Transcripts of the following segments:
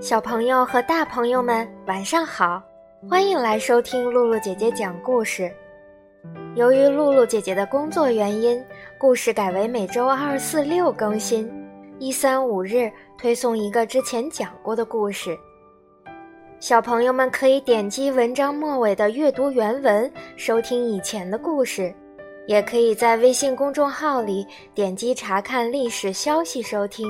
小朋友和大朋友们，晚上好！欢迎来收听露露姐姐讲故事。由于露露姐姐的工作原因，故事改为每周二、四、六更新，一、三、五日推送一个之前讲过的故事。小朋友们可以点击文章末尾的阅读原文收听以前的故事，也可以在微信公众号里点击查看历史消息收听。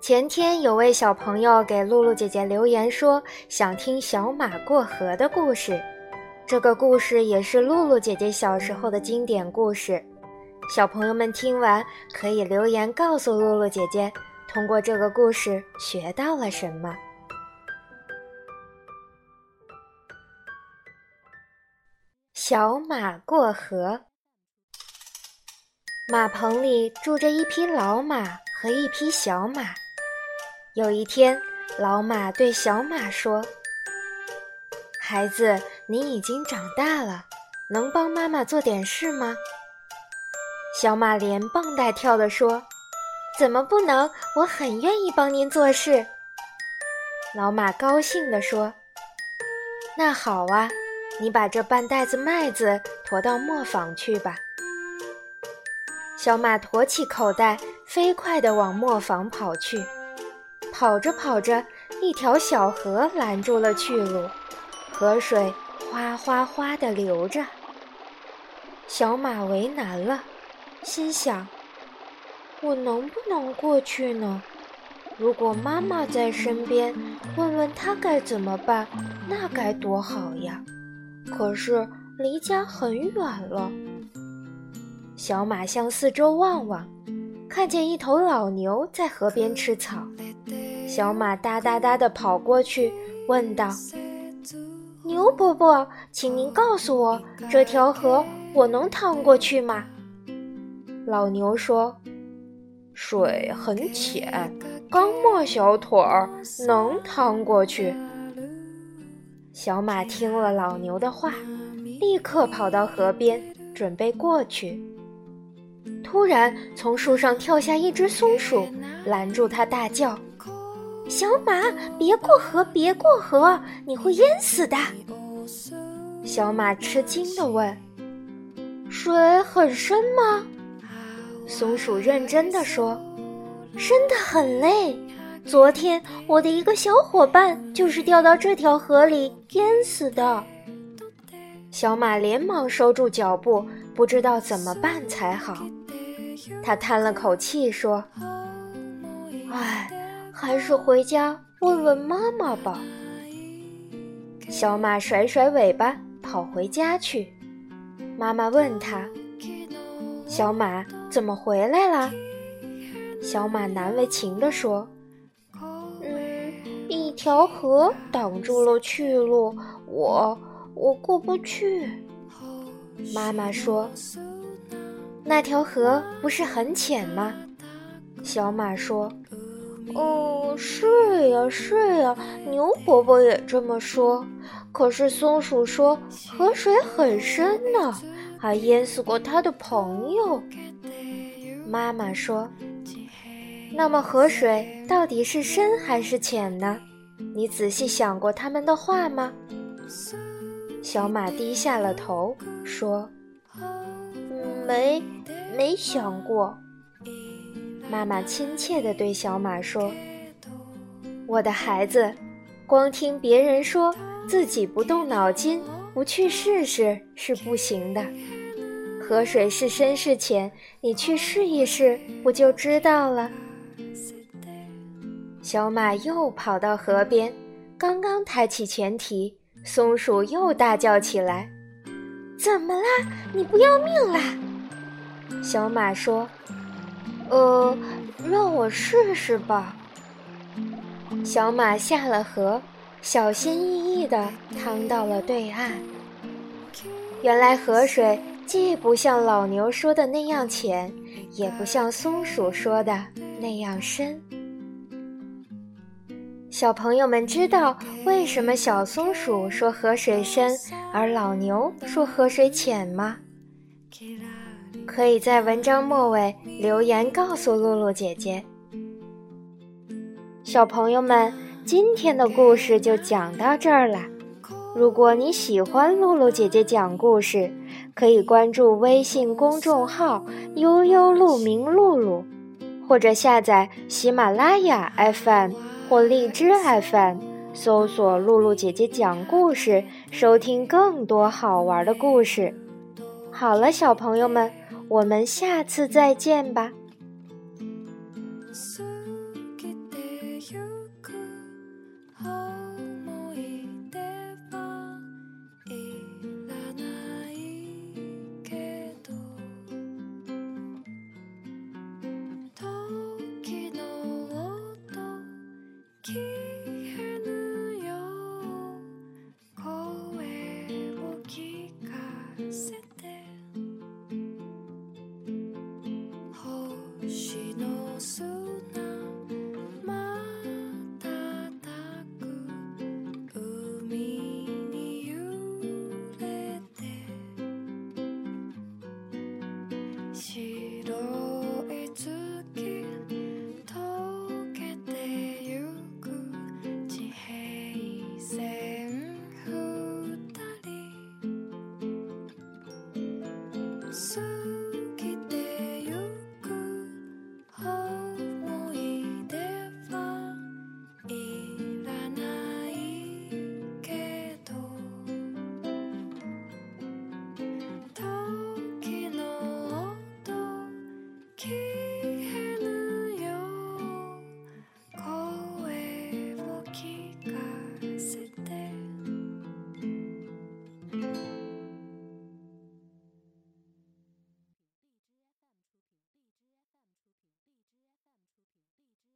前天有位小朋友给露露姐姐留言说想听小马过河的故事，这个故事也是露露姐姐小时候的经典故事。小朋友们听完可以留言告诉露露姐姐，通过这个故事学到了什么。小马过河，马棚里住着一匹老马和一匹小马。有一天，老马对小马说：“孩子，你已经长大了，能帮妈妈做点事吗？”小马连蹦带跳地说：“怎么不能？我很愿意帮您做事。”老马高兴地说：“那好啊，你把这半袋子麦子驮到磨坊去吧。”小马驮起口袋，飞快地往磨坊跑去。跑着跑着，一条小河拦住了去路，河水哗哗哗地流着。小马为难了，心想：我能不能过去呢？如果妈妈在身边，问问她该怎么办，那该多好呀！可是离家很远了。小马向四周望望，看见一头老牛在河边吃草。小马哒哒哒地跑过去，问道：“牛伯伯，请您告诉我，这条河我能趟过去吗？”老牛说：“水很浅，刚没小腿儿，能趟过去。”小马听了老牛的话，立刻跑到河边，准备过去。突然，从树上跳下一只松鼠，拦住他，大叫。小马，别过河，别过河，你会淹死的。小马吃惊地问：“水很深吗？”松鼠认真地说：“深得很嘞。昨天我的一个小伙伴就是掉到这条河里淹死的。”小马连忙收住脚步，不知道怎么办才好。他叹了口气说：“唉。”还是回家问问妈妈吧。小马甩甩尾巴跑回家去。妈妈问他：“小马怎么回来了？”小马难为情地说：“，条河挡住了去路，我我过不去。”妈妈说：“那条河不是很浅吗？”小马说。哦，是呀，是呀，牛伯伯也这么说。可是松鼠说河水很深呢，还淹死过他的朋友。妈妈说：“那么河水到底是深还是浅呢？你仔细想过他们的话吗？”小马低下了头说：“没，没想过。”妈妈亲切地对小马说：“我的孩子，光听别人说，自己不动脑筋，不去试试是不行的。河水是深是浅，你去试一试，不就知道了？”小马又跑到河边，刚刚抬起前蹄，松鼠又大叫起来：“怎么啦？你不要命啦？”小马说。呃，让我试试吧。小马下了河，小心翼翼地趟到了对岸。原来河水既不像老牛说的那样浅，也不像松鼠说的那样深。小朋友们知道为什么小松鼠说河水深，而老牛说河水浅吗？可以在文章末尾留言告诉露露姐姐。小朋友们，今天的故事就讲到这儿了。如果你喜欢露露姐姐讲故事，可以关注微信公众号“悠悠鹿鸣露露”，或者下载喜马拉雅 FM 或荔枝 FM，搜索“露露姐姐讲故事”，收听更多好玩的故事。好了，小朋友们，我们下次再见吧。